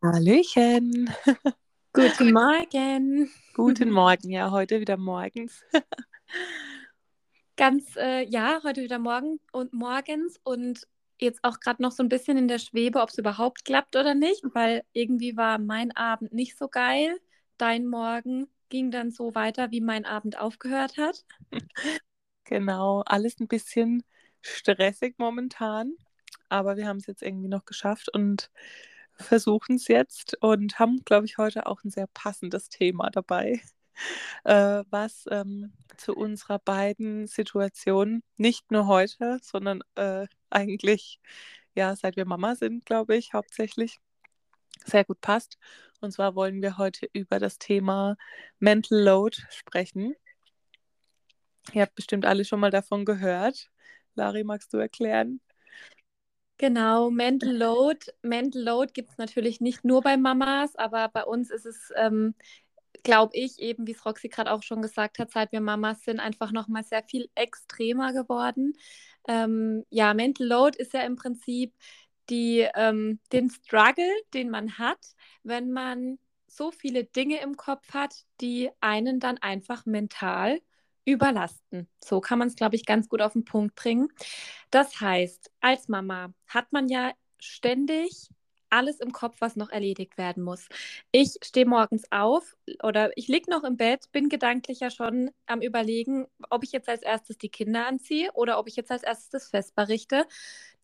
Hallöchen. Guten Morgen. Guten Morgen, ja, heute wieder morgens. Ganz, äh, ja, heute wieder morgen und morgens und jetzt auch gerade noch so ein bisschen in der Schwebe, ob es überhaupt klappt oder nicht, weil irgendwie war mein Abend nicht so geil. Dein Morgen ging dann so weiter, wie mein Abend aufgehört hat. Genau, alles ein bisschen stressig momentan, aber wir haben es jetzt irgendwie noch geschafft und versuchen es jetzt und haben, glaube ich, heute auch ein sehr passendes Thema dabei, äh, was ähm, zu unserer beiden Situationen, nicht nur heute, sondern äh, eigentlich, ja, seit wir Mama sind, glaube ich, hauptsächlich sehr gut passt. Und zwar wollen wir heute über das Thema Mental Load sprechen. Ihr habt bestimmt alle schon mal davon gehört. Lari, magst du erklären? Genau, Mental Load. Mental Load gibt es natürlich nicht nur bei Mamas, aber bei uns ist es, ähm, glaube ich, eben wie es Roxy gerade auch schon gesagt hat, seit wir Mamas sind, einfach nochmal sehr viel extremer geworden. Ähm, ja, Mental Load ist ja im Prinzip die, ähm, den Struggle, den man hat, wenn man so viele Dinge im Kopf hat, die einen dann einfach mental überlasten. So kann man es, glaube ich, ganz gut auf den Punkt bringen. Das heißt, als Mama hat man ja ständig alles im Kopf, was noch erledigt werden muss. Ich stehe morgens auf oder ich liege noch im Bett, bin gedanklich ja schon am Überlegen, ob ich jetzt als erstes die Kinder anziehe oder ob ich jetzt als erstes das Fest berichte.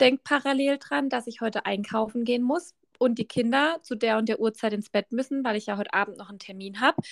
Denk parallel dran, dass ich heute einkaufen gehen muss und die Kinder zu der und der Uhrzeit ins Bett müssen, weil ich ja heute Abend noch einen Termin habe.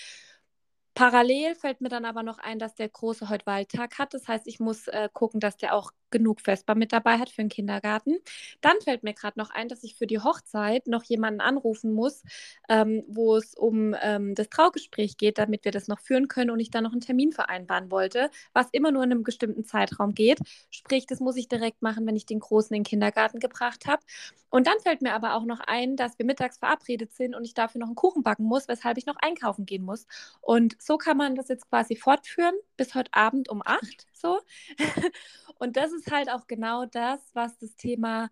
Parallel fällt mir dann aber noch ein, dass der Große heute Wahltag hat. Das heißt, ich muss äh, gucken, dass der auch genug Vesper mit dabei hat für den Kindergarten. Dann fällt mir gerade noch ein, dass ich für die Hochzeit noch jemanden anrufen muss, ähm, wo es um ähm, das Traugespräch geht, damit wir das noch führen können und ich dann noch einen Termin vereinbaren wollte, was immer nur in einem bestimmten Zeitraum geht. Sprich, das muss ich direkt machen, wenn ich den Großen in den Kindergarten gebracht habe. Und dann fällt mir aber auch noch ein, dass wir mittags verabredet sind und ich dafür noch einen Kuchen backen muss, weshalb ich noch einkaufen gehen muss. Und so kann man das jetzt quasi fortführen bis heute Abend um acht. So. Und das ist halt auch genau das, was das Thema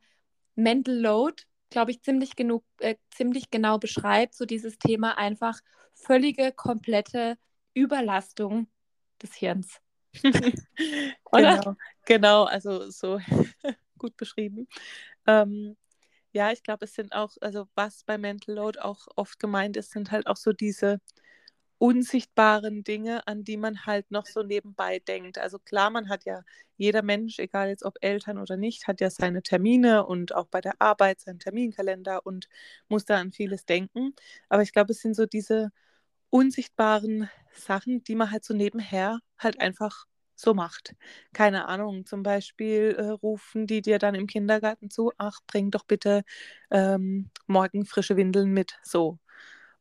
Mental Load, glaube ich, ziemlich, genug, äh, ziemlich genau beschreibt. So dieses Thema einfach völlige, komplette Überlastung des Hirns. genau, genau, also so gut beschrieben. Ähm, ja, ich glaube, es sind auch, also was bei Mental Load auch oft gemeint ist, sind halt auch so diese unsichtbaren Dinge, an die man halt noch so nebenbei denkt. Also klar, man hat ja, jeder Mensch, egal jetzt ob Eltern oder nicht, hat ja seine Termine und auch bei der Arbeit seinen Terminkalender und muss da an vieles denken. Aber ich glaube, es sind so diese unsichtbaren Sachen, die man halt so nebenher halt einfach so macht. Keine Ahnung, zum Beispiel äh, rufen die dir dann im Kindergarten zu, ach, bring doch bitte ähm, morgen frische Windeln mit, so.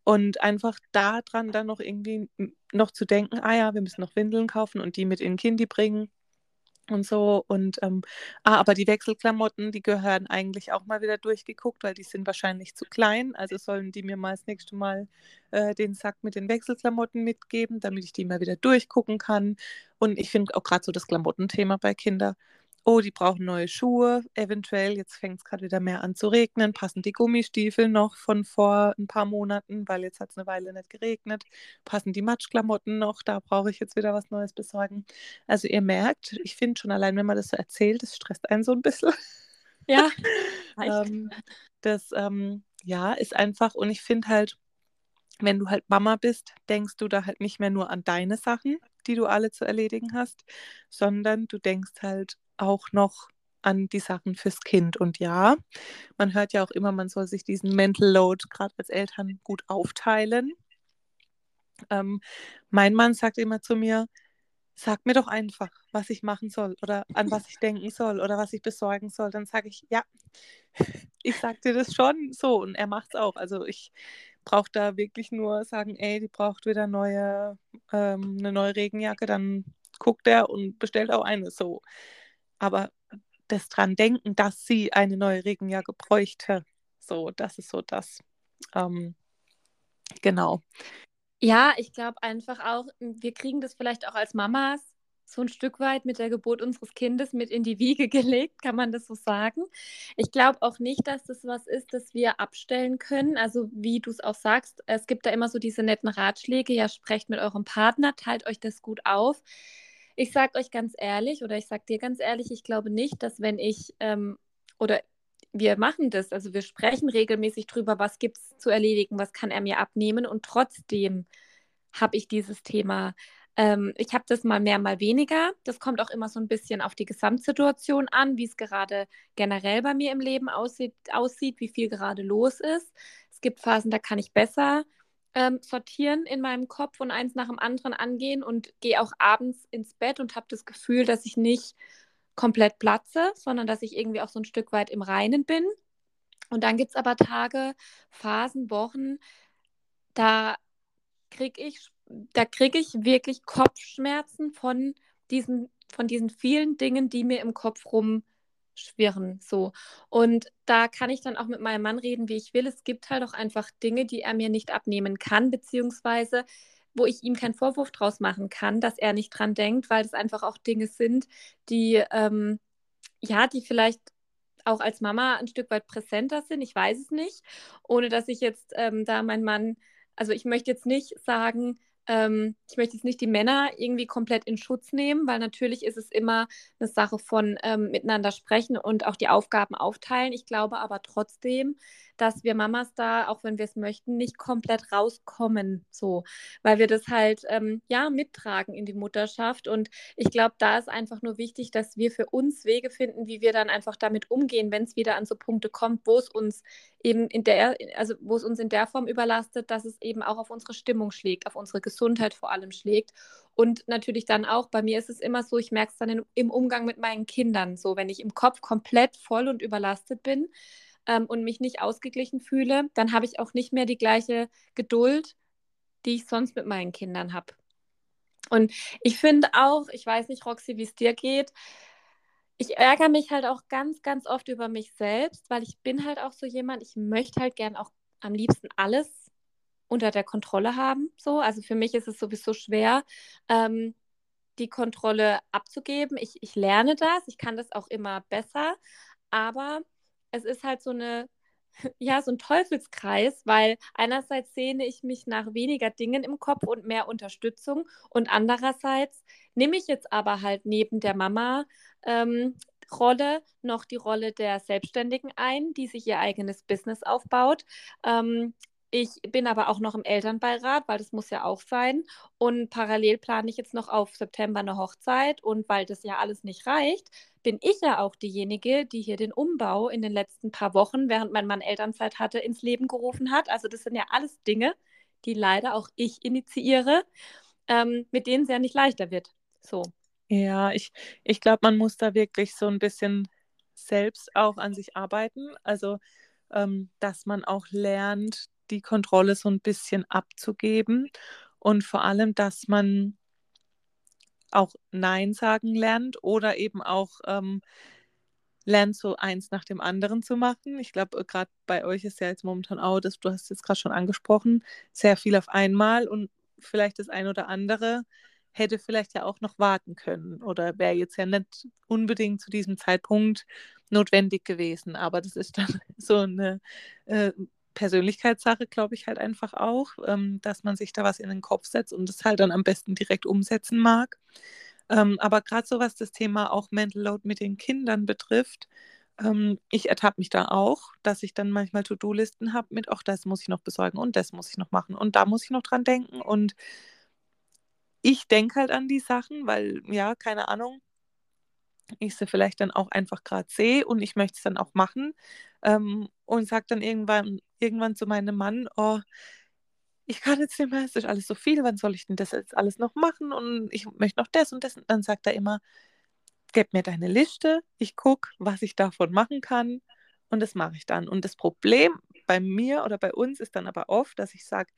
Und einfach daran dann noch irgendwie noch zu denken, ah ja, wir müssen noch Windeln kaufen und die mit in Kindi bringen und so. Und ähm, ah, aber die Wechselklamotten, die gehören eigentlich auch mal wieder durchgeguckt, weil die sind wahrscheinlich zu klein. Also sollen die mir mal das nächste Mal äh, den Sack mit den Wechselklamotten mitgeben, damit ich die mal wieder durchgucken kann. Und ich finde auch gerade so das Klamottenthema bei Kindern oh, die brauchen neue Schuhe, eventuell, jetzt fängt es gerade wieder mehr an zu regnen, passen die Gummistiefel noch von vor ein paar Monaten, weil jetzt hat es eine Weile nicht geregnet, passen die Matschklamotten noch, da brauche ich jetzt wieder was Neues besorgen. Also ihr merkt, ich finde schon allein, wenn man das so erzählt, das stresst einen so ein bisschen. Ja. ähm, das, ähm, ja, ist einfach, und ich finde halt, wenn du halt Mama bist, denkst du da halt nicht mehr nur an deine Sachen, die du alle zu erledigen hast, sondern du denkst halt auch noch an die Sachen fürs Kind. Und ja, man hört ja auch immer, man soll sich diesen Mental Load gerade als Eltern gut aufteilen. Ähm, mein Mann sagt immer zu mir, sag mir doch einfach, was ich machen soll oder an was ich denken soll oder was ich besorgen soll. Dann sage ich, ja, ich sag dir das schon so und er macht es auch. Also ich brauche da wirklich nur sagen, ey, die braucht wieder neue, ähm, eine neue Regenjacke, dann guckt er und bestellt auch eine so. Aber das dran denken, dass sie eine neue Regenjacke bräuchte, so, das ist so das. Ähm, genau. Ja, ich glaube einfach auch, wir kriegen das vielleicht auch als Mamas so ein Stück weit mit der Geburt unseres Kindes mit in die Wiege gelegt, kann man das so sagen. Ich glaube auch nicht, dass das was ist, das wir abstellen können. Also wie du es auch sagst, es gibt da immer so diese netten Ratschläge, ja, sprecht mit eurem Partner, teilt euch das gut auf. Ich sage euch ganz ehrlich oder ich sage dir ganz ehrlich, ich glaube nicht, dass wenn ich ähm, oder wir machen das, also wir sprechen regelmäßig drüber, was gibt es zu erledigen, was kann er mir abnehmen und trotzdem habe ich dieses Thema. Ähm, ich habe das mal mehr, mal weniger. Das kommt auch immer so ein bisschen auf die Gesamtsituation an, wie es gerade generell bei mir im Leben aussieht, aussieht, wie viel gerade los ist. Es gibt Phasen, da kann ich besser ähm, sortieren in meinem Kopf und eins nach dem anderen angehen und gehe auch abends ins Bett und habe das Gefühl, dass ich nicht komplett platze, sondern dass ich irgendwie auch so ein Stück weit im Reinen bin. Und dann gibt es aber Tage, Phasen, Wochen, da kriege ich, da kriege ich wirklich Kopfschmerzen von diesen, von diesen vielen Dingen, die mir im Kopf rumschwirren. So. Und da kann ich dann auch mit meinem Mann reden, wie ich will. Es gibt halt auch einfach Dinge, die er mir nicht abnehmen kann, beziehungsweise wo ich ihm keinen Vorwurf draus machen kann, dass er nicht dran denkt, weil es einfach auch Dinge sind, die, ähm, ja, die vielleicht auch als Mama ein Stück weit präsenter sind. Ich weiß es nicht, ohne dass ich jetzt ähm, da mein Mann, also ich möchte jetzt nicht sagen, ähm, ich möchte jetzt nicht die Männer irgendwie komplett in Schutz nehmen, weil natürlich ist es immer eine Sache von ähm, miteinander sprechen und auch die Aufgaben aufteilen. Ich glaube aber trotzdem, dass wir Mamas da, auch wenn wir es möchten, nicht komplett rauskommen, so, weil wir das halt ähm, ja mittragen in die Mutterschaft. Und ich glaube, da ist einfach nur wichtig, dass wir für uns Wege finden, wie wir dann einfach damit umgehen, wenn es wieder an so Punkte kommt, wo es uns eben in der, also wo es uns in der Form überlastet, dass es eben auch auf unsere Stimmung schlägt, auf unsere Gesundheit vor allem schlägt. Und natürlich dann auch, bei mir ist es immer so, ich merke es dann in, im Umgang mit meinen Kindern so, wenn ich im Kopf komplett voll und überlastet bin, ähm, und mich nicht ausgeglichen fühle, dann habe ich auch nicht mehr die gleiche Geduld, die ich sonst mit meinen Kindern habe. Und ich finde auch, ich weiß nicht, Roxy, wie es dir geht, ich ärgere mich halt auch ganz, ganz oft über mich selbst, weil ich bin halt auch so jemand, ich möchte halt gern auch am liebsten alles unter der Kontrolle haben. So, also für mich ist es sowieso schwer, ähm, die Kontrolle abzugeben. Ich, ich lerne das, ich kann das auch immer besser, aber es ist halt so eine, ja, so ein Teufelskreis, weil einerseits sehne ich mich nach weniger Dingen im Kopf und mehr Unterstützung und andererseits nehme ich jetzt aber halt neben der Mama ähm, Rolle noch die Rolle der Selbstständigen ein, die sich ihr eigenes Business aufbaut. Ähm, ich bin aber auch noch im Elternbeirat, weil das muss ja auch sein. Und parallel plane ich jetzt noch auf September eine Hochzeit. Und weil das ja alles nicht reicht, bin ich ja auch diejenige, die hier den Umbau in den letzten paar Wochen, während mein Mann Elternzeit hatte, ins Leben gerufen hat. Also das sind ja alles Dinge, die leider auch ich initiiere, ähm, mit denen es ja nicht leichter wird. So. Ja, ich, ich glaube, man muss da wirklich so ein bisschen selbst auch an sich arbeiten. Also, ähm, dass man auch lernt, die Kontrolle so ein bisschen abzugeben und vor allem, dass man auch Nein sagen lernt oder eben auch ähm, lernt, so eins nach dem anderen zu machen. Ich glaube, gerade bei euch ist ja jetzt momentan auch, das, du hast es gerade schon angesprochen, sehr viel auf einmal und vielleicht das ein oder andere hätte vielleicht ja auch noch warten können oder wäre jetzt ja nicht unbedingt zu diesem Zeitpunkt notwendig gewesen. Aber das ist dann so eine äh, Persönlichkeitssache, glaube ich, halt einfach auch, ähm, dass man sich da was in den Kopf setzt und es halt dann am besten direkt umsetzen mag. Ähm, aber gerade so was das Thema auch Mental Load mit den Kindern betrifft, Ähm, ich ertappe mich da auch, dass ich dann manchmal To-Do-Listen habe mit, ach, das muss ich noch besorgen und das muss ich noch machen und da muss ich noch dran denken. Und ich denke halt an die Sachen, weil, ja, keine Ahnung, ich sie vielleicht dann auch einfach gerade sehe und ich möchte es dann auch machen. Ähm, und sage dann irgendwann, irgendwann zu meinem Mann, oh, ich kann jetzt nicht mehr, es ist alles so viel, wann soll ich denn das jetzt alles noch machen? Und ich möchte noch das und das. Und dann sagt er immer, gib mir deine Liste, ich gucke, was ich davon machen kann und das mache ich dann. Und das Problem bei mir oder bei uns ist dann aber oft, dass ich sage,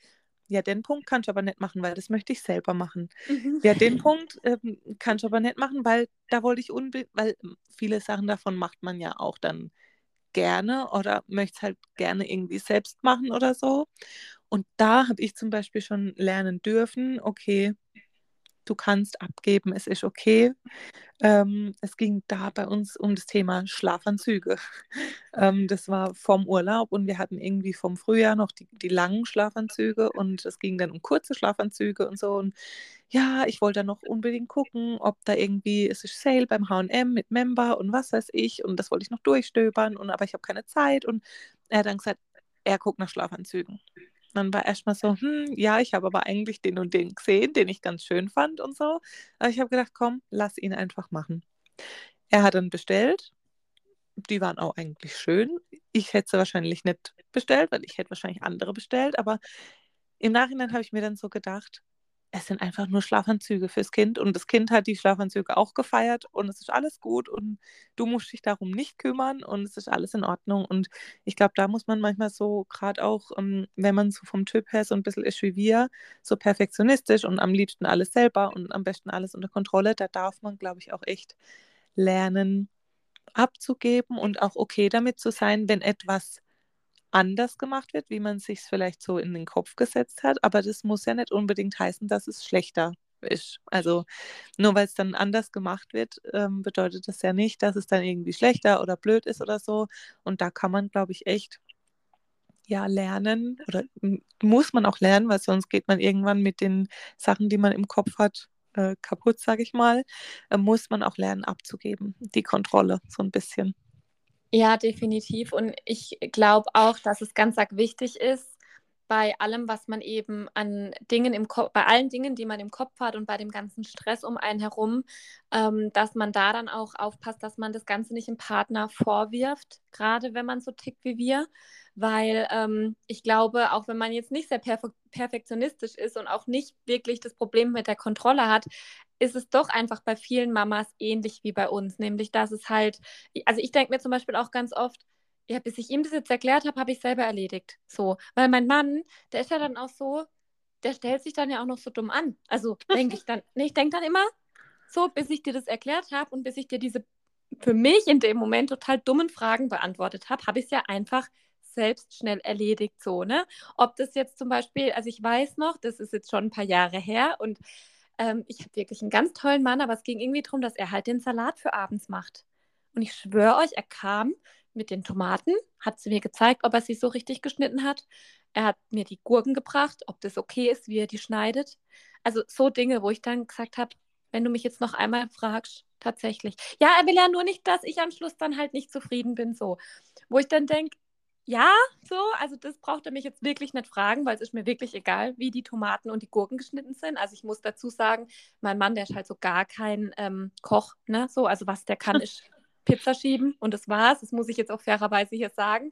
ja, den Punkt kannst du aber nicht machen, weil das möchte ich selber machen. Mhm. Ja, den Punkt ähm, kannst du aber nicht machen, weil da wollte ich unbedingt, weil viele Sachen davon macht man ja auch dann gerne oder möchte es halt gerne irgendwie selbst machen oder so. Und da habe ich zum Beispiel schon lernen dürfen, okay, du kannst abgeben, es ist okay. Ähm, es ging da bei uns um das Thema Schlafanzüge. ähm, das war vom Urlaub und wir hatten irgendwie vom Frühjahr noch die, die langen Schlafanzüge und es ging dann um kurze Schlafanzüge und so. Und ja, ich wollte dann noch unbedingt gucken, ob da irgendwie, es ist Sale beim HM mit Member und was weiß ich. Und das wollte ich noch durchstöbern, und, aber ich habe keine Zeit. Und er hat dann gesagt, er guckt nach Schlafanzügen. Dann war erstmal so, hm, ja, ich habe aber eigentlich den und den gesehen, den ich ganz schön fand und so. Aber ich habe gedacht, komm, lass ihn einfach machen. Er hat dann bestellt. Die waren auch eigentlich schön. Ich hätte sie wahrscheinlich nicht bestellt, weil ich hätte wahrscheinlich andere bestellt. Aber im Nachhinein habe ich mir dann so gedacht, es sind einfach nur Schlafanzüge fürs Kind und das Kind hat die Schlafanzüge auch gefeiert und es ist alles gut und du musst dich darum nicht kümmern und es ist alles in Ordnung. Und ich glaube, da muss man manchmal so, gerade auch, ähm, wenn man so vom Typ her so ein bisschen ist wie wir, so perfektionistisch und am liebsten alles selber und am besten alles unter Kontrolle, da darf man, glaube ich, auch echt lernen abzugeben und auch okay damit zu sein, wenn etwas anders gemacht wird, wie man sich vielleicht so in den Kopf gesetzt hat. Aber das muss ja nicht unbedingt heißen, dass es schlechter ist. Also nur weil es dann anders gemacht wird, ähm, bedeutet das ja nicht, dass es dann irgendwie schlechter oder blöd ist oder so. Und da kann man, glaube ich, echt ja lernen oder muss man auch lernen, weil sonst geht man irgendwann mit den Sachen, die man im Kopf hat, äh, kaputt, sage ich mal. Äh, muss man auch lernen abzugeben, die Kontrolle so ein bisschen. Ja, definitiv. Und ich glaube auch, dass es ganz arg wichtig ist, bei allem, was man eben an Dingen im Kopf, bei allen Dingen, die man im Kopf hat und bei dem ganzen Stress um einen herum, ähm, dass man da dann auch aufpasst, dass man das Ganze nicht dem Partner vorwirft, gerade wenn man so tickt wie wir. Weil ähm, ich glaube, auch wenn man jetzt nicht sehr perfe perfektionistisch ist und auch nicht wirklich das Problem mit der Kontrolle hat, ist es doch einfach bei vielen Mamas ähnlich wie bei uns. Nämlich, dass es halt, also ich denke mir zum Beispiel auch ganz oft, ja, bis ich ihm das jetzt erklärt habe, habe ich selber erledigt. So, weil mein Mann, der ist ja dann auch so, der stellt sich dann ja auch noch so dumm an. Also denke ich dann, nee, ich denke dann immer, so, bis ich dir das erklärt habe und bis ich dir diese für mich in dem Moment total dummen Fragen beantwortet habe, habe ich es ja einfach selbst schnell erledigt, so, ne? Ob das jetzt zum Beispiel, also ich weiß noch, das ist jetzt schon ein paar Jahre her und ähm, ich habe wirklich einen ganz tollen Mann, aber es ging irgendwie darum, dass er halt den Salat für abends macht. Und ich schwöre euch, er kam mit den Tomaten, hat sie mir gezeigt, ob er sie so richtig geschnitten hat. Er hat mir die Gurken gebracht, ob das okay ist, wie er die schneidet. Also so Dinge, wo ich dann gesagt habe, wenn du mich jetzt noch einmal fragst, tatsächlich. Ja, er will ja nur nicht, dass ich am Schluss dann halt nicht zufrieden bin, so. Wo ich dann denke, ja, so, also das braucht er mich jetzt wirklich nicht fragen, weil es ist mir wirklich egal, wie die Tomaten und die Gurken geschnitten sind. Also ich muss dazu sagen, mein Mann, der ist halt so gar kein ähm, Koch, ne? So, also was der kann, ist Pizza schieben und das war's. Das muss ich jetzt auch fairerweise hier sagen,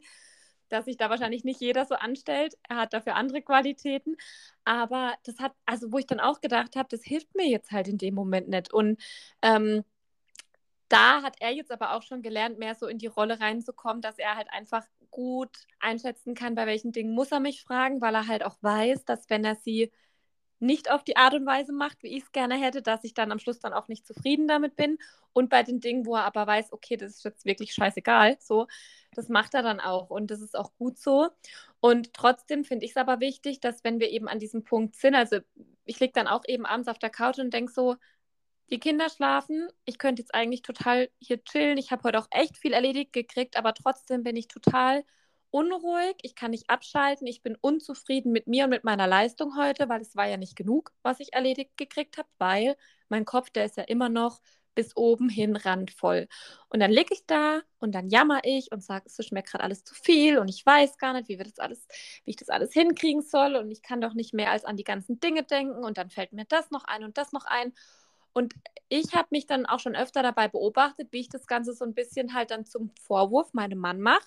dass sich da wahrscheinlich nicht jeder so anstellt. Er hat dafür andere Qualitäten. Aber das hat, also wo ich dann auch gedacht habe, das hilft mir jetzt halt in dem Moment nicht. Und ähm, da hat er jetzt aber auch schon gelernt, mehr so in die Rolle reinzukommen, dass er halt einfach gut einschätzen kann, bei welchen Dingen muss er mich fragen, weil er halt auch weiß, dass wenn er sie nicht auf die Art und Weise macht, wie ich es gerne hätte, dass ich dann am Schluss dann auch nicht zufrieden damit bin. Und bei den Dingen, wo er aber weiß, okay, das ist jetzt wirklich scheißegal, so, das macht er dann auch und das ist auch gut so. Und trotzdem finde ich es aber wichtig, dass wenn wir eben an diesem Punkt sind, also ich liege dann auch eben abends auf der Couch und denke so, die Kinder schlafen. Ich könnte jetzt eigentlich total hier chillen. Ich habe heute auch echt viel erledigt gekriegt, aber trotzdem bin ich total unruhig. Ich kann nicht abschalten. Ich bin unzufrieden mit mir und mit meiner Leistung heute, weil es war ja nicht genug, was ich erledigt gekriegt habe, weil mein Kopf, der ist ja immer noch bis oben hin randvoll. Und dann liege ich da und dann jammer ich und sage, es ist mir gerade alles zu viel und ich weiß gar nicht, wie wir das alles, wie ich das alles hinkriegen soll und ich kann doch nicht mehr als an die ganzen Dinge denken und dann fällt mir das noch ein und das noch ein. Und ich habe mich dann auch schon öfter dabei beobachtet, wie ich das Ganze so ein bisschen halt dann zum Vorwurf meinem Mann mache,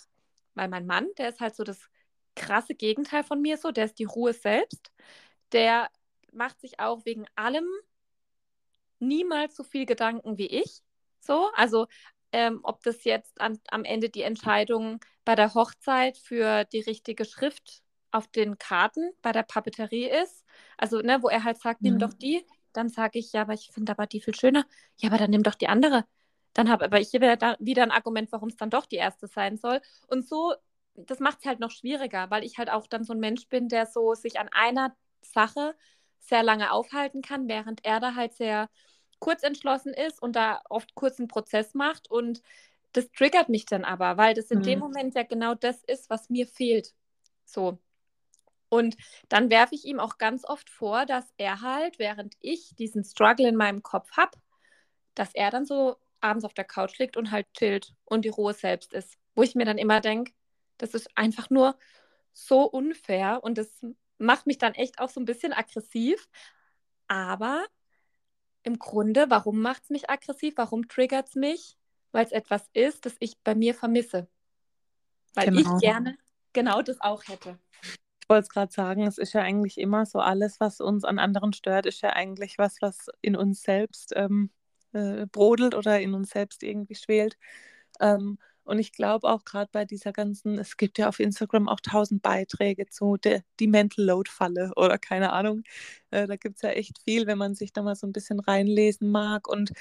weil mein Mann, der ist halt so das krasse Gegenteil von mir so, der ist die Ruhe selbst, der macht sich auch wegen allem niemals so viel Gedanken wie ich. So, also ähm, ob das jetzt an, am Ende die Entscheidung bei der Hochzeit für die richtige Schrift auf den Karten bei der Papeterie ist. Also, ne, wo er halt sagt, nimm mhm. doch die. Dann sage ich, ja, aber ich finde aber die viel schöner. Ja, aber dann nimm doch die andere. Dann habe aber ich wieder, wieder ein Argument, warum es dann doch die erste sein soll. Und so, das macht es halt noch schwieriger, weil ich halt auch dann so ein Mensch bin, der so sich an einer Sache sehr lange aufhalten kann, während er da halt sehr kurz entschlossen ist und da oft kurz einen Prozess macht. Und das triggert mich dann aber, weil das in mhm. dem Moment ja genau das ist, was mir fehlt. So. Und dann werfe ich ihm auch ganz oft vor, dass er halt, während ich diesen Struggle in meinem Kopf habe, dass er dann so abends auf der Couch liegt und halt chillt und die Ruhe selbst ist. Wo ich mir dann immer denke, das ist einfach nur so unfair und das macht mich dann echt auch so ein bisschen aggressiv. Aber im Grunde, warum macht es mich aggressiv? Warum triggert es mich? Weil es etwas ist, das ich bei mir vermisse. Weil genau. ich gerne genau das auch hätte. Ich wollte es gerade sagen, es ist ja eigentlich immer so, alles, was uns an anderen stört, ist ja eigentlich was, was in uns selbst ähm, äh, brodelt oder in uns selbst irgendwie schwelt. Ähm, und ich glaube auch gerade bei dieser ganzen, es gibt ja auf Instagram auch tausend Beiträge zu der, die Mental Load-Falle oder keine Ahnung. Äh, da gibt es ja echt viel, wenn man sich da mal so ein bisschen reinlesen mag. Und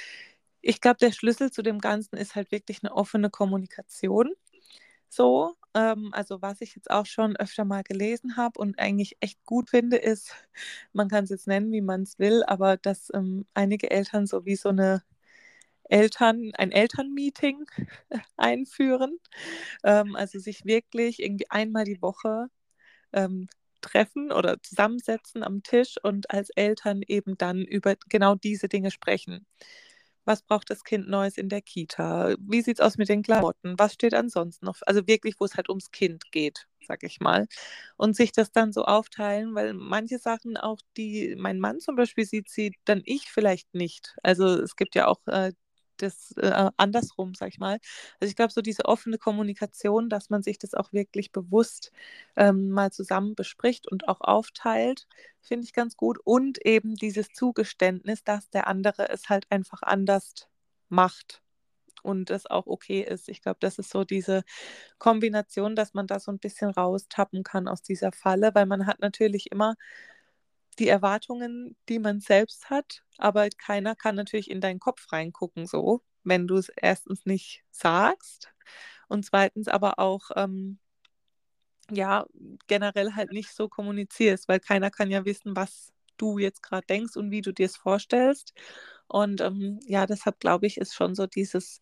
ich glaube, der Schlüssel zu dem Ganzen ist halt wirklich eine offene Kommunikation. So, ähm, also was ich jetzt auch schon öfter mal gelesen habe und eigentlich echt gut finde, ist, man kann es jetzt nennen, wie man es will, aber dass ähm, einige Eltern so wie so eine Eltern, ein Elternmeeting einführen. Ähm, also sich wirklich irgendwie einmal die Woche ähm, treffen oder zusammensetzen am Tisch und als Eltern eben dann über genau diese Dinge sprechen. Was braucht das Kind Neues in der Kita? Wie sieht es aus mit den Klamotten? Was steht ansonsten noch? Also wirklich, wo es halt ums Kind geht, sag ich mal. Und sich das dann so aufteilen, weil manche Sachen auch, die mein Mann zum Beispiel sieht, sieht dann ich vielleicht nicht. Also es gibt ja auch äh, das äh, andersrum, sag ich mal. Also ich glaube, so diese offene Kommunikation, dass man sich das auch wirklich bewusst ähm, mal zusammen bespricht und auch aufteilt, finde ich ganz gut. Und eben dieses Zugeständnis, dass der andere es halt einfach anders macht und es auch okay ist. Ich glaube, das ist so diese Kombination, dass man da so ein bisschen raustappen kann aus dieser Falle, weil man hat natürlich immer die Erwartungen, die man selbst hat, aber keiner kann natürlich in deinen Kopf reingucken, so, wenn du es erstens nicht sagst und zweitens aber auch, ähm, ja, generell halt nicht so kommunizierst, weil keiner kann ja wissen, was du jetzt gerade denkst und wie du dir es vorstellst. Und ähm, ja, deshalb glaube ich, ist schon so dieses,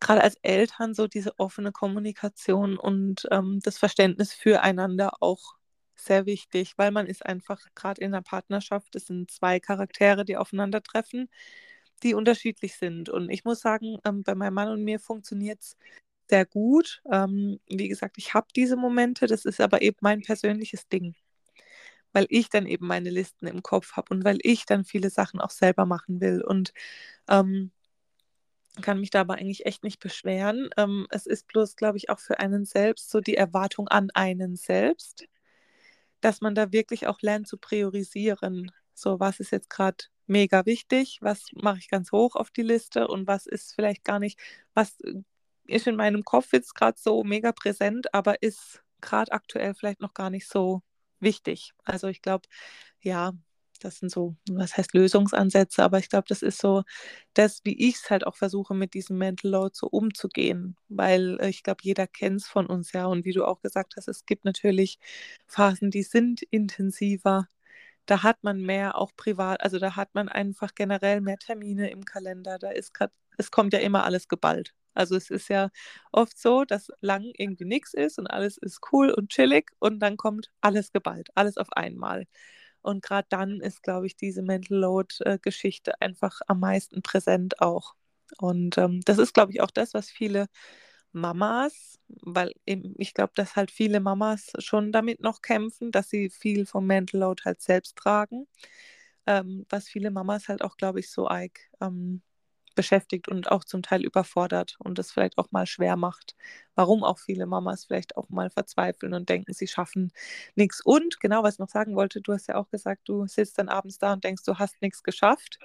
gerade als Eltern, so diese offene Kommunikation und ähm, das Verständnis füreinander auch sehr wichtig, weil man ist einfach gerade in einer Partnerschaft, es sind zwei Charaktere, die aufeinandertreffen, die unterschiedlich sind. Und ich muss sagen, ähm, bei meinem Mann und mir funktioniert es sehr gut. Ähm, wie gesagt, ich habe diese Momente, das ist aber eben mein persönliches Ding, weil ich dann eben meine Listen im Kopf habe und weil ich dann viele Sachen auch selber machen will. Und ähm, kann mich da aber eigentlich echt nicht beschweren. Ähm, es ist bloß, glaube ich, auch für einen selbst so die Erwartung an einen selbst dass man da wirklich auch lernt zu priorisieren. So, was ist jetzt gerade mega wichtig, was mache ich ganz hoch auf die Liste und was ist vielleicht gar nicht, was äh, ist in meinem Kopf jetzt gerade so mega präsent, aber ist gerade aktuell vielleicht noch gar nicht so wichtig. Also ich glaube, ja, das sind so, was heißt Lösungsansätze, aber ich glaube, das ist so das, wie ich es halt auch versuche, mit diesem Mental Load so umzugehen, weil äh, ich glaube, jeder kennt es von uns ja und wie du auch gesagt hast, es gibt natürlich Phasen, die sind intensiver. Da hat man mehr auch privat, also da hat man einfach generell mehr Termine im Kalender. Da ist gerade, es kommt ja immer alles geballt. Also es ist ja oft so, dass lang irgendwie nichts ist und alles ist cool und chillig und dann kommt alles geballt, alles auf einmal. Und gerade dann ist, glaube ich, diese Mental Load-Geschichte äh, einfach am meisten präsent auch. Und ähm, das ist, glaube ich, auch das, was viele Mamas, weil eben, ich glaube, dass halt viele Mamas schon damit noch kämpfen, dass sie viel vom Mental Load halt selbst tragen. Ähm, was viele Mamas halt auch, glaube ich, so arg ähm, beschäftigt und auch zum Teil überfordert und das vielleicht auch mal schwer macht. Warum auch viele Mamas vielleicht auch mal verzweifeln und denken, sie schaffen nichts. Und genau, was ich noch sagen wollte, du hast ja auch gesagt, du sitzt dann abends da und denkst, du hast nichts geschafft.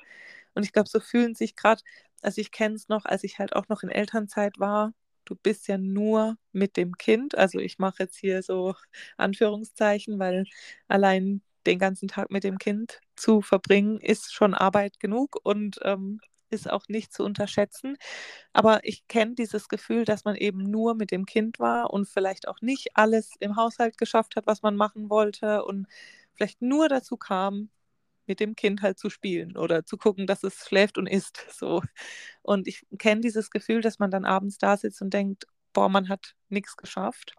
Und ich glaube, so fühlen sich gerade, also ich kenne es noch, als ich halt auch noch in Elternzeit war, du bist ja nur mit dem Kind. Also ich mache jetzt hier so Anführungszeichen, weil allein den ganzen Tag mit dem Kind zu verbringen, ist schon Arbeit genug und ähm, ist auch nicht zu unterschätzen. Aber ich kenne dieses Gefühl, dass man eben nur mit dem Kind war und vielleicht auch nicht alles im Haushalt geschafft hat, was man machen wollte und vielleicht nur dazu kam, mit dem Kind halt zu spielen oder zu gucken, dass es schläft und isst. So. Und ich kenne dieses Gefühl, dass man dann abends da sitzt und denkt, boah, man hat nichts geschafft.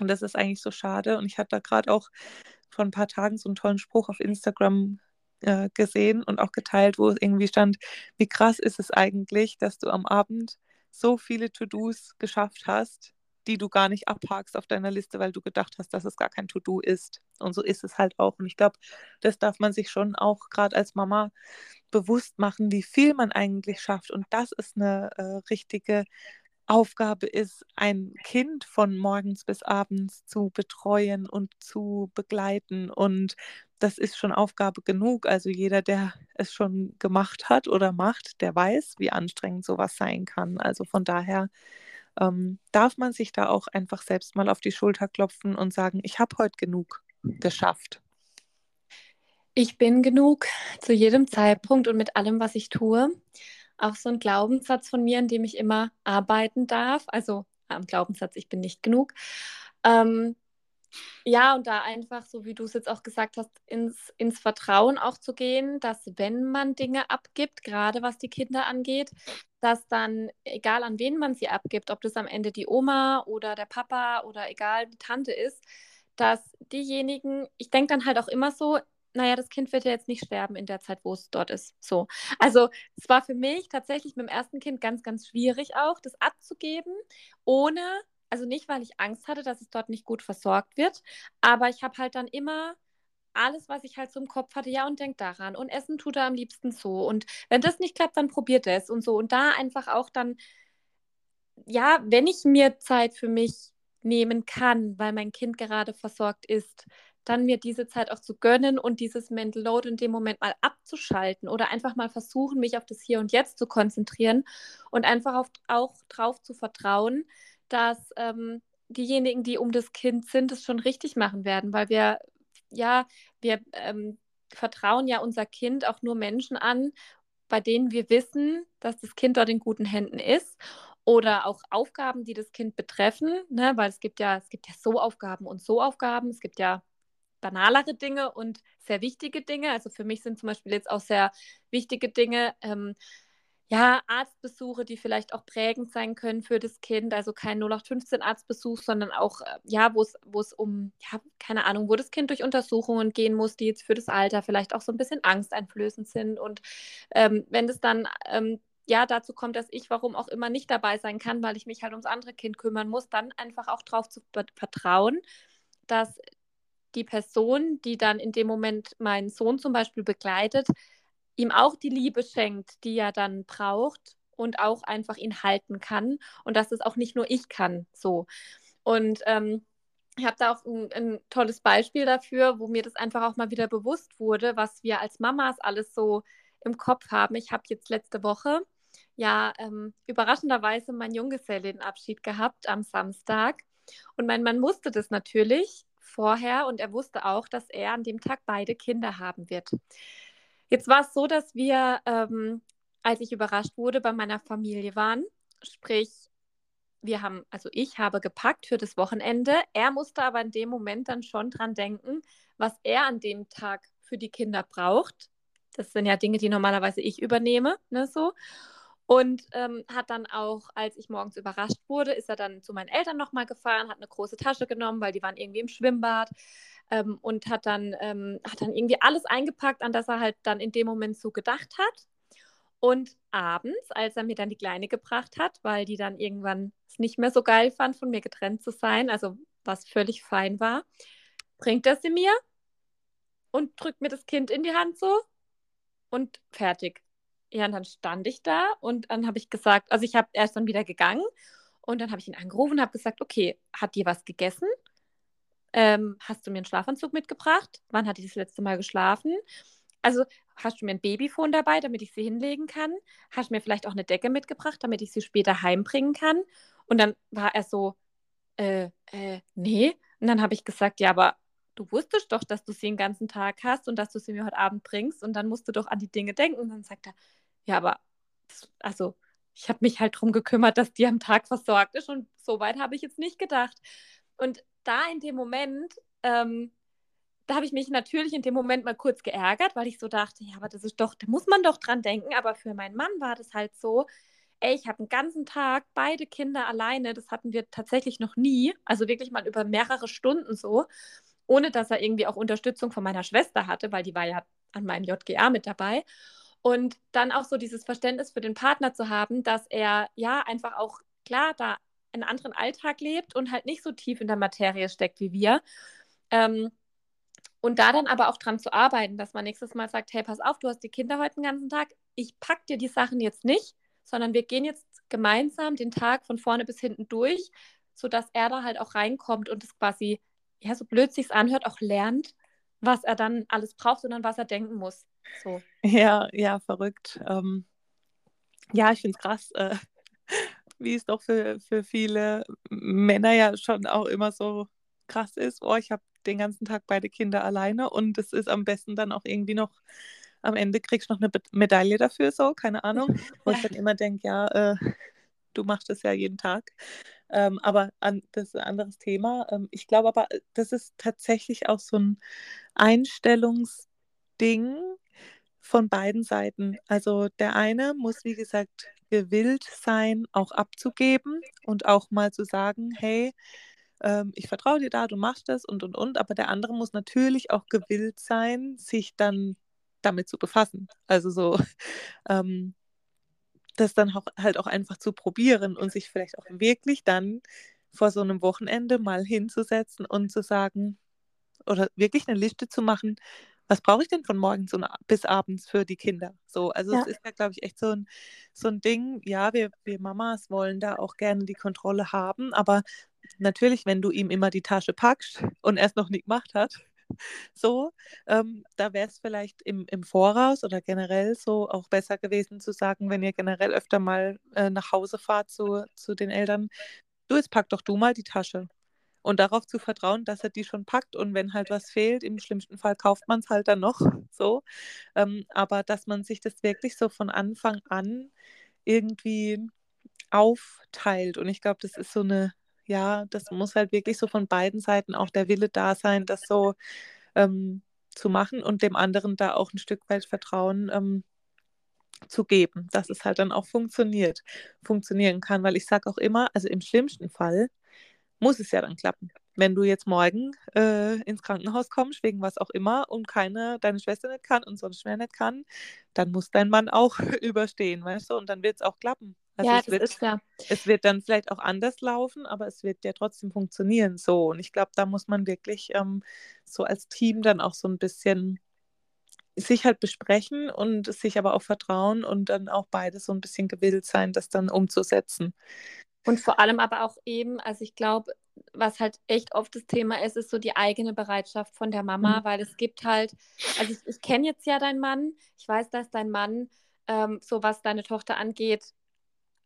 Und das ist eigentlich so schade. Und ich hatte da gerade auch vor ein paar Tagen so einen tollen Spruch auf Instagram äh, gesehen und auch geteilt, wo es irgendwie stand, wie krass ist es eigentlich, dass du am Abend so viele To-Dos geschafft hast, die du gar nicht abhakst auf deiner Liste, weil du gedacht hast, dass es gar kein To-Do ist. Und so ist es halt auch. Und ich glaube, das darf man sich schon auch gerade als Mama bewusst machen, wie viel man eigentlich schafft. Und das ist eine äh, richtige Aufgabe ist, ein Kind von morgens bis abends zu betreuen und zu begleiten. Und das ist schon Aufgabe genug. Also jeder, der es schon gemacht hat oder macht, der weiß, wie anstrengend sowas sein kann. Also von daher ähm, darf man sich da auch einfach selbst mal auf die Schulter klopfen und sagen, ich habe heute genug geschafft. Ich bin genug zu jedem Zeitpunkt und mit allem, was ich tue auch so ein Glaubenssatz von mir, an dem ich immer arbeiten darf. Also am Glaubenssatz, ich bin nicht genug. Ähm, ja, und da einfach, so wie du es jetzt auch gesagt hast, ins, ins Vertrauen auch zu gehen, dass wenn man Dinge abgibt, gerade was die Kinder angeht, dass dann, egal an wen man sie abgibt, ob das am Ende die Oma oder der Papa oder egal die Tante ist, dass diejenigen, ich denke dann halt auch immer so, naja, das Kind wird ja jetzt nicht sterben in der Zeit, wo es dort ist. So. Also es war für mich tatsächlich mit dem ersten Kind ganz, ganz schwierig auch, das abzugeben, ohne, also nicht, weil ich Angst hatte, dass es dort nicht gut versorgt wird, aber ich habe halt dann immer alles, was ich halt so im Kopf hatte, ja, und denkt daran. Und Essen tut er am liebsten so. Und wenn das nicht klappt, dann probiert es und so. Und da einfach auch dann, ja, wenn ich mir Zeit für mich nehmen kann, weil mein Kind gerade versorgt ist, dann mir diese Zeit auch zu gönnen und dieses Mental Load in dem Moment mal abzuschalten oder einfach mal versuchen, mich auf das Hier und Jetzt zu konzentrieren und einfach auf, auch darauf zu vertrauen, dass ähm, diejenigen, die um das Kind sind, es schon richtig machen werden, weil wir, ja, wir ähm, vertrauen ja unser Kind auch nur Menschen an, bei denen wir wissen, dass das Kind dort in guten Händen ist oder auch Aufgaben, die das Kind betreffen, ne? weil es gibt ja, es gibt ja so Aufgaben und so Aufgaben, es gibt ja banalere Dinge und sehr wichtige Dinge. Also für mich sind zum Beispiel jetzt auch sehr wichtige Dinge, ähm, ja, Arztbesuche, die vielleicht auch prägend sein können für das Kind. Also kein 0815 Arztbesuch, sondern auch, äh, ja, wo es um, ja, keine Ahnung, wo das Kind durch Untersuchungen gehen muss, die jetzt für das Alter vielleicht auch so ein bisschen angsteinflößend sind. Und ähm, wenn es dann ähm, ja, dazu kommt, dass ich warum auch immer nicht dabei sein kann, weil ich mich halt ums andere Kind kümmern muss, dann einfach auch darauf zu vertrauen, dass die Person, die dann in dem Moment meinen Sohn zum Beispiel begleitet, ihm auch die Liebe schenkt, die er dann braucht und auch einfach ihn halten kann und dass es auch nicht nur ich kann. So. Und ähm, ich habe da auch ein, ein, tolles Beispiel dafür, wo mir das einfach auch mal wieder bewusst wurde, was wir als Mamas alles so im Kopf haben. Ich habe jetzt letzte Woche ja ähm, überraschenderweise meinen Junggesellenabschied gehabt am Samstag. Und mein Mann wusste das natürlich vorher und er wusste auch, dass er an dem Tag beide Kinder haben wird. Jetzt war es so, dass wir, ähm, als ich überrascht wurde, bei meiner Familie waren. Sprich, wir haben, also ich habe gepackt für das Wochenende. Er musste aber in dem Moment dann schon dran denken, was er an dem Tag für die Kinder braucht. Das sind ja Dinge, die normalerweise ich übernehme, ne, so. Und ähm, hat dann auch, als ich morgens überrascht wurde, ist er dann zu meinen Eltern nochmal gefahren, hat eine große Tasche genommen, weil die waren irgendwie im Schwimmbad ähm, und hat dann, ähm, hat dann irgendwie alles eingepackt, an das er halt dann in dem Moment so gedacht hat. Und abends, als er mir dann die Kleine gebracht hat, weil die dann irgendwann es nicht mehr so geil fand, von mir getrennt zu sein, also was völlig fein war, bringt er sie mir und drückt mir das Kind in die Hand so und fertig. Ja, und dann stand ich da und dann habe ich gesagt, also ich habe erst dann wieder gegangen und dann habe ich ihn angerufen und habe gesagt, okay, hat dir was gegessen? Ähm, hast du mir einen Schlafanzug mitgebracht? Wann hat die das letzte Mal geschlafen? Also hast du mir ein Babyfon dabei, damit ich sie hinlegen kann? Hast du mir vielleicht auch eine Decke mitgebracht, damit ich sie später heimbringen kann? Und dann war er so, äh, äh, nee. Und dann habe ich gesagt, ja, aber du wusstest doch, dass du sie den ganzen Tag hast und dass du sie mir heute Abend bringst und dann musst du doch an die Dinge denken. Und dann sagt er, ja, aber also ich habe mich halt darum gekümmert, dass die am Tag versorgt ist und so weit habe ich jetzt nicht gedacht. Und da in dem Moment, ähm, da habe ich mich natürlich in dem Moment mal kurz geärgert, weil ich so dachte, ja, aber das ist doch, da muss man doch dran denken. Aber für meinen Mann war das halt so, ey, ich habe einen ganzen Tag beide Kinder alleine, das hatten wir tatsächlich noch nie, also wirklich mal über mehrere Stunden so, ohne dass er irgendwie auch Unterstützung von meiner Schwester hatte, weil die war ja an meinem JGA mit dabei. Und dann auch so dieses Verständnis für den Partner zu haben, dass er ja einfach auch klar da einen anderen Alltag lebt und halt nicht so tief in der Materie steckt wie wir. Ähm, und da dann aber auch dran zu arbeiten, dass man nächstes Mal sagt, hey, pass auf, du hast die Kinder heute den ganzen Tag, ich pack dir die Sachen jetzt nicht, sondern wir gehen jetzt gemeinsam den Tag von vorne bis hinten durch, sodass er da halt auch reinkommt und es quasi, ja, so blöd sich's anhört, auch lernt, was er dann alles braucht, sondern was er denken muss. So. Ja, ja, verrückt. Ähm, ja, ich finde es krass, äh, wie es doch für, für viele Männer ja schon auch immer so krass ist. Oh, ich habe den ganzen Tag beide Kinder alleine und es ist am besten dann auch irgendwie noch, am Ende kriegst du noch eine Medaille dafür, so, keine Ahnung. Wo ich dann immer denke, ja, äh, du machst das ja jeden Tag. Ähm, aber an, das ist ein anderes Thema. Ähm, ich glaube aber, das ist tatsächlich auch so ein Einstellungsding von beiden Seiten. Also der eine muss, wie gesagt, gewillt sein, auch abzugeben und auch mal zu sagen, hey, ähm, ich vertraue dir da, du machst das und und und, aber der andere muss natürlich auch gewillt sein, sich dann damit zu befassen. Also so, ähm, das dann auch, halt auch einfach zu probieren und sich vielleicht auch wirklich dann vor so einem Wochenende mal hinzusetzen und zu sagen, oder wirklich eine Liste zu machen, was brauche ich denn von morgens bis abends für die Kinder? So, also ja. es ist ja, glaube ich, echt so ein, so ein Ding, ja, wir, wir Mamas wollen da auch gerne die Kontrolle haben, aber natürlich, wenn du ihm immer die Tasche packst und er es noch nicht gemacht hat, so, ähm, da wäre es vielleicht im, im Voraus oder generell so auch besser gewesen zu sagen, wenn ihr generell öfter mal äh, nach Hause fahrt zu, zu den Eltern, du, jetzt pack doch du mal die Tasche und darauf zu vertrauen, dass er die schon packt und wenn halt was fehlt, im schlimmsten Fall kauft man es halt dann noch so. Ähm, aber dass man sich das wirklich so von Anfang an irgendwie aufteilt und ich glaube, das ist so eine, ja, das muss halt wirklich so von beiden Seiten auch der Wille da sein, das so ähm, zu machen und dem anderen da auch ein Stück weit Vertrauen ähm, zu geben, dass es halt dann auch funktioniert, funktionieren kann, weil ich sage auch immer, also im schlimmsten Fall muss es ja dann klappen. Wenn du jetzt morgen äh, ins Krankenhaus kommst, wegen was auch immer, und keine, deine Schwester nicht kann und sonst mehr nicht kann, dann muss dein Mann auch überstehen, weißt du, und dann wird es auch klappen. Also ja, es wird, ist ja. Es wird dann vielleicht auch anders laufen, aber es wird ja trotzdem funktionieren so. Und ich glaube, da muss man wirklich ähm, so als Team dann auch so ein bisschen sich halt besprechen und sich aber auch vertrauen und dann auch beide so ein bisschen gewillt sein, das dann umzusetzen. Und vor allem aber auch eben, also ich glaube, was halt echt oft das Thema ist, ist so die eigene Bereitschaft von der Mama, mhm. weil es gibt halt, also ich, ich kenne jetzt ja deinen Mann, ich weiß, dass dein Mann, ähm, so was deine Tochter angeht,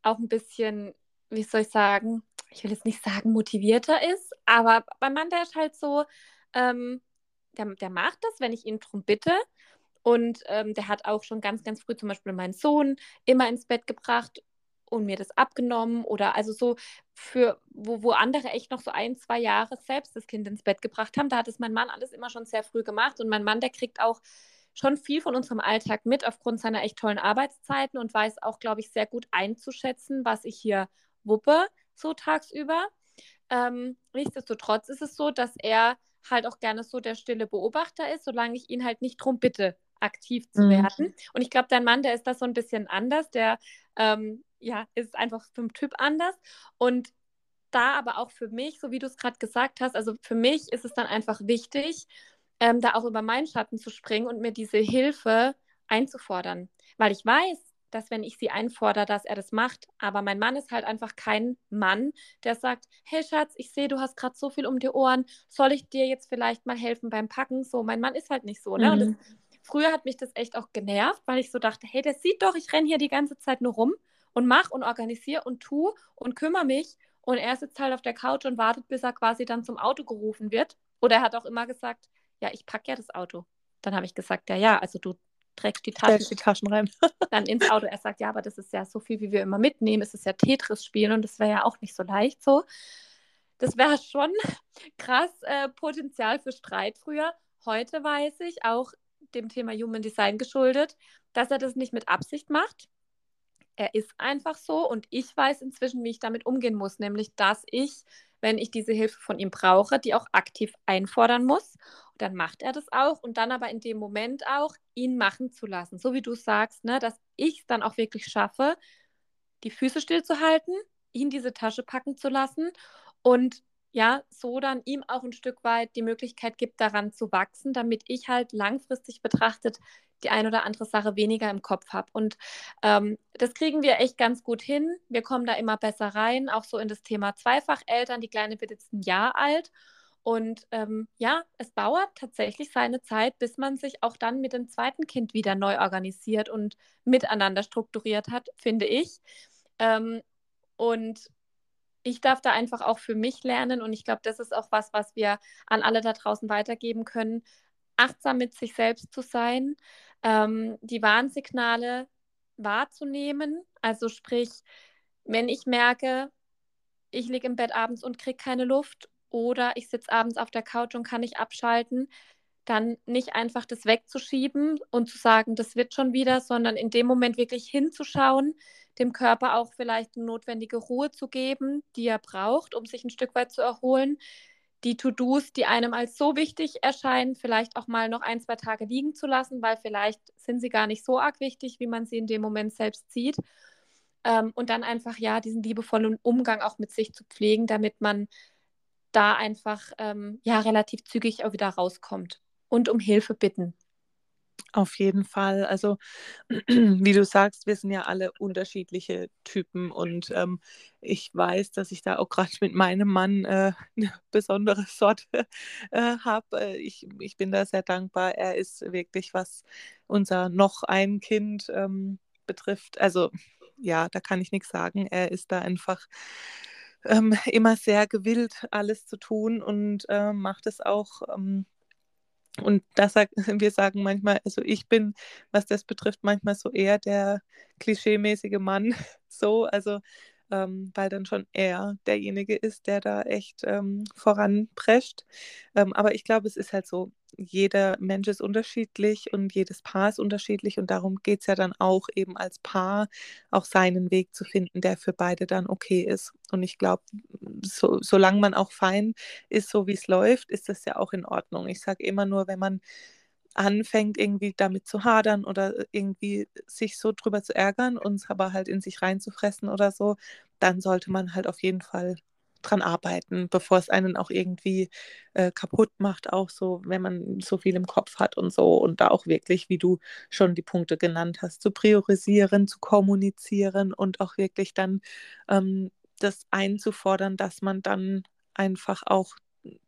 auch ein bisschen, wie soll ich sagen, ich will jetzt nicht sagen, motivierter ist, aber mein Mann, der ist halt so, ähm, der, der macht das, wenn ich ihn darum bitte. Und ähm, der hat auch schon ganz, ganz früh zum Beispiel meinen Sohn immer ins Bett gebracht und mir das abgenommen oder also so für, wo, wo andere echt noch so ein, zwei Jahre selbst das Kind ins Bett gebracht haben, da hat es mein Mann alles immer schon sehr früh gemacht und mein Mann, der kriegt auch schon viel von unserem Alltag mit aufgrund seiner echt tollen Arbeitszeiten und weiß auch, glaube ich, sehr gut einzuschätzen, was ich hier wuppe, so tagsüber. Ähm, nichtsdestotrotz ist es so, dass er halt auch gerne so der stille Beobachter ist, solange ich ihn halt nicht drum bitte, aktiv zu mhm. werden. Und ich glaube, dein Mann, der ist da so ein bisschen anders, der ähm, ja, ist einfach vom Typ anders. Und da aber auch für mich, so wie du es gerade gesagt hast, also für mich ist es dann einfach wichtig, ähm, da auch über meinen Schatten zu springen und mir diese Hilfe einzufordern. Weil ich weiß, dass wenn ich sie einfordere, dass er das macht. Aber mein Mann ist halt einfach kein Mann, der sagt, hey Schatz, ich sehe, du hast gerade so viel um die Ohren, soll ich dir jetzt vielleicht mal helfen beim Packen? So, mein Mann ist halt nicht so. Ne? Mhm. Und das, früher hat mich das echt auch genervt, weil ich so dachte, hey, der sieht doch, ich renne hier die ganze Zeit nur rum und mach und organisiere und tu und kümmere mich. Und er sitzt halt auf der Couch und wartet, bis er quasi dann zum Auto gerufen wird. Oder er hat auch immer gesagt, ja, ich packe ja das Auto. Dann habe ich gesagt, ja, ja, also du trägst die Taschen, die Taschen rein. dann ins Auto. Er sagt, ja, aber das ist ja so viel, wie wir immer mitnehmen. Es ist ja Tetris spielen und das wäre ja auch nicht so leicht so. Das wäre schon krass äh, Potenzial für Streit früher. Heute weiß ich, auch dem Thema Human Design geschuldet, dass er das nicht mit Absicht macht, er ist einfach so und ich weiß inzwischen, wie ich damit umgehen muss, nämlich dass ich, wenn ich diese Hilfe von ihm brauche, die auch aktiv einfordern muss. Und dann macht er das auch und dann aber in dem Moment auch ihn machen zu lassen, so wie du sagst, ne, dass ich es dann auch wirklich schaffe, die Füße stillzuhalten, ihn diese Tasche packen zu lassen und ja, so dann ihm auch ein Stück weit die Möglichkeit gibt, daran zu wachsen, damit ich halt langfristig betrachtet die ein oder andere Sache weniger im Kopf habe. Und ähm, das kriegen wir echt ganz gut hin. Wir kommen da immer besser rein, auch so in das Thema Zweifacheltern. Die Kleine wird jetzt ein Jahr alt. Und ähm, ja, es dauert tatsächlich seine Zeit, bis man sich auch dann mit dem zweiten Kind wieder neu organisiert und miteinander strukturiert hat, finde ich. Ähm, und ich darf da einfach auch für mich lernen und ich glaube, das ist auch was, was wir an alle da draußen weitergeben können, achtsam mit sich selbst zu sein, ähm, die Warnsignale wahrzunehmen. Also sprich, wenn ich merke, ich liege im Bett abends und kriege keine Luft oder ich sitze abends auf der Couch und kann nicht abschalten, dann nicht einfach das wegzuschieben und zu sagen, das wird schon wieder, sondern in dem Moment wirklich hinzuschauen, dem Körper auch vielleicht eine notwendige Ruhe zu geben, die er braucht, um sich ein Stück weit zu erholen, die To-Dos, die einem als so wichtig erscheinen, vielleicht auch mal noch ein, zwei Tage liegen zu lassen, weil vielleicht sind sie gar nicht so arg wichtig, wie man sie in dem Moment selbst sieht. Ähm, und dann einfach, ja, diesen liebevollen Umgang auch mit sich zu pflegen, damit man da einfach, ähm, ja, relativ zügig auch wieder rauskommt. Und um Hilfe bitten. Auf jeden Fall. Also, wie du sagst, wir sind ja alle unterschiedliche Typen und ähm, ich weiß, dass ich da auch gerade mit meinem Mann äh, eine besondere Sorte äh, habe. Äh, ich, ich bin da sehr dankbar. Er ist wirklich, was unser noch ein Kind ähm, betrifft. Also, ja, da kann ich nichts sagen. Er ist da einfach ähm, immer sehr gewillt, alles zu tun und äh, macht es auch ähm, und das wir sagen manchmal, also ich bin, was das betrifft, manchmal so eher der klischeemäßige Mann, so, also ähm, weil dann schon er derjenige ist, der da echt ähm, voranprescht. Ähm, aber ich glaube, es ist halt so, jeder Mensch ist unterschiedlich und jedes Paar ist unterschiedlich und darum geht es ja dann auch eben als Paar auch seinen Weg zu finden, der für beide dann okay ist. Und ich glaube, so, solange man auch fein ist, so wie es läuft, ist das ja auch in Ordnung. Ich sage immer nur, wenn man anfängt, irgendwie damit zu hadern oder irgendwie sich so drüber zu ärgern und es aber halt in sich reinzufressen oder so, dann sollte man halt auf jeden Fall dran arbeiten, bevor es einen auch irgendwie äh, kaputt macht, auch so, wenn man so viel im Kopf hat und so und da auch wirklich, wie du schon die Punkte genannt hast, zu priorisieren, zu kommunizieren und auch wirklich dann ähm, das einzufordern, dass man dann einfach auch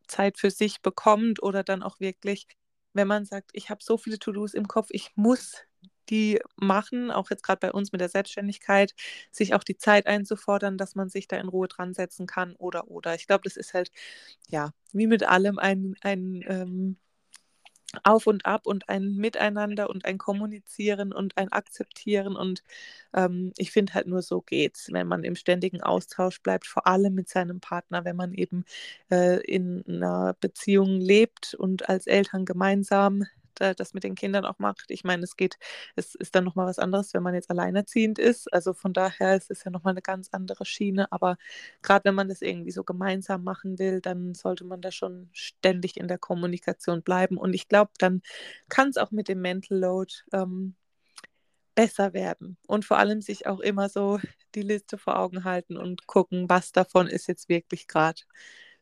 Zeit für sich bekommt oder dann auch wirklich, wenn man sagt, ich habe so viele To-Dos im Kopf, ich muss die machen, auch jetzt gerade bei uns mit der Selbstständigkeit, sich auch die Zeit einzufordern, dass man sich da in Ruhe dran setzen kann oder oder. Ich glaube, das ist halt, ja, wie mit allem ein, ein ähm, auf und ab und ein Miteinander und ein Kommunizieren und ein Akzeptieren. Und ähm, ich finde halt nur so geht's, wenn man im ständigen Austausch bleibt, vor allem mit seinem Partner, wenn man eben äh, in einer Beziehung lebt und als Eltern gemeinsam äh, das mit den Kindern auch macht. Ich meine, es geht, es ist dann nochmal was anderes, wenn man jetzt alleinerziehend ist. Also von daher ist es ja nochmal eine ganz andere Schiene. Aber gerade wenn man das irgendwie so gemeinsam machen will, dann sollte man da schon ständig in der Kommunikation bleiben. Und ich glaube, dann kann es auch mit dem Mental Load ähm, besser werden und vor allem sich auch immer so die Liste vor Augen halten und gucken, was davon ist jetzt wirklich gerade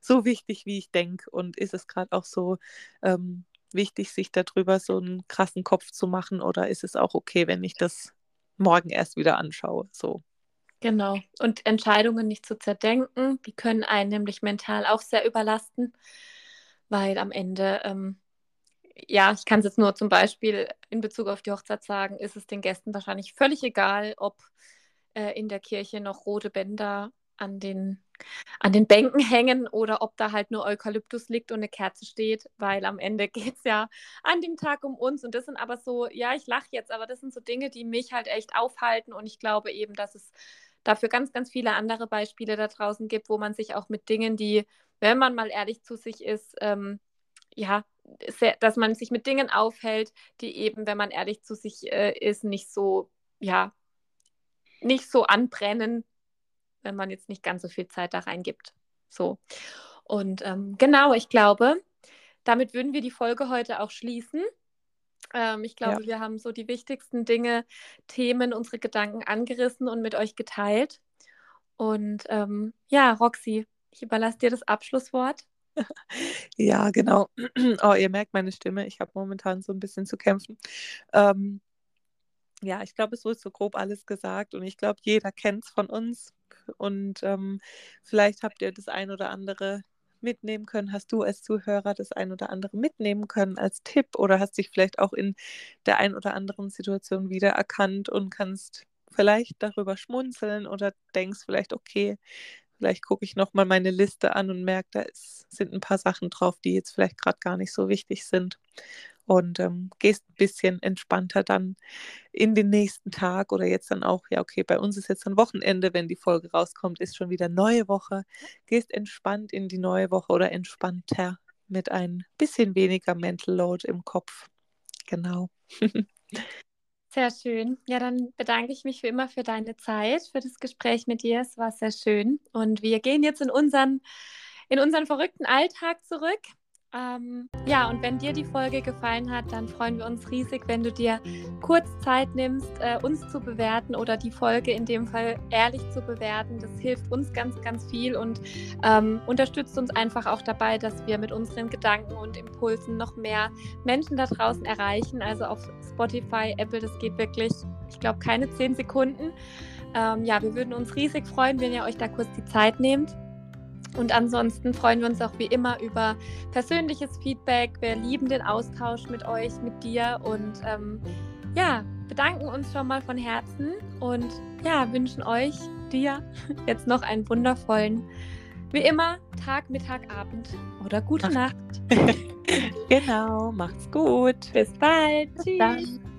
so wichtig, wie ich denke und ist es gerade auch so ähm, wichtig, sich darüber so einen krassen Kopf zu machen oder ist es auch okay, wenn ich das morgen erst wieder anschaue, so. Genau. Und Entscheidungen nicht zu zerdenken, die können einen nämlich mental auch sehr überlasten, weil am Ende ähm, ja, ich kann es jetzt nur zum Beispiel in Bezug auf die Hochzeit sagen, ist es den Gästen wahrscheinlich völlig egal, ob äh, in der Kirche noch rote Bänder an den, an den Bänken hängen oder ob da halt nur Eukalyptus liegt und eine Kerze steht, weil am Ende geht es ja an dem Tag um uns. Und das sind aber so, ja, ich lache jetzt, aber das sind so Dinge, die mich halt echt aufhalten. Und ich glaube eben, dass es dafür ganz, ganz viele andere Beispiele da draußen gibt, wo man sich auch mit Dingen, die, wenn man mal ehrlich zu sich ist, ähm, ja, sehr, dass man sich mit Dingen aufhält, die eben, wenn man ehrlich zu sich äh, ist, nicht so, ja, nicht so anbrennen, wenn man jetzt nicht ganz so viel Zeit da reingibt. So. Und ähm, genau, ich glaube, damit würden wir die Folge heute auch schließen. Ähm, ich glaube, ja. wir haben so die wichtigsten Dinge, Themen, unsere Gedanken angerissen und mit euch geteilt. Und ähm, ja, Roxy, ich überlasse dir das Abschlusswort. Ja, genau. Oh, ihr merkt meine Stimme. Ich habe momentan so ein bisschen zu kämpfen. Ähm, ja, ich glaube, es wurde so grob alles gesagt und ich glaube, jeder kennt es von uns. Und ähm, vielleicht habt ihr das ein oder andere mitnehmen können. Hast du als Zuhörer das ein oder andere mitnehmen können als Tipp oder hast dich vielleicht auch in der ein oder anderen Situation wiedererkannt und kannst vielleicht darüber schmunzeln oder denkst vielleicht, okay, Vielleicht gucke ich nochmal meine Liste an und merke, da ist, sind ein paar Sachen drauf, die jetzt vielleicht gerade gar nicht so wichtig sind. Und ähm, gehst ein bisschen entspannter dann in den nächsten Tag oder jetzt dann auch, ja, okay, bei uns ist jetzt ein Wochenende, wenn die Folge rauskommt, ist schon wieder neue Woche. Gehst entspannt in die neue Woche oder entspannter mit ein bisschen weniger Mental Load im Kopf. Genau. Sehr schön. Ja, dann bedanke ich mich wie immer für deine Zeit, für das Gespräch mit dir. Es war sehr schön. Und wir gehen jetzt in unseren, in unseren verrückten Alltag zurück. Ähm, ja, und wenn dir die Folge gefallen hat, dann freuen wir uns riesig, wenn du dir kurz Zeit nimmst, äh, uns zu bewerten oder die Folge in dem Fall ehrlich zu bewerten. Das hilft uns ganz, ganz viel und ähm, unterstützt uns einfach auch dabei, dass wir mit unseren Gedanken und Impulsen noch mehr Menschen da draußen erreichen. Also auf Spotify, Apple, das geht wirklich, ich glaube, keine zehn Sekunden. Ähm, ja, wir würden uns riesig freuen, wenn ihr euch da kurz die Zeit nehmt. Und ansonsten freuen wir uns auch wie immer über persönliches Feedback. Wir lieben den Austausch mit euch, mit dir und ähm, ja, bedanken uns schon mal von Herzen und ja, wünschen euch, dir jetzt noch einen wundervollen, wie immer, Tag, Mittag, Abend oder gute Nacht. genau, macht's gut. Bis bald. Bis Tschüss. Dann.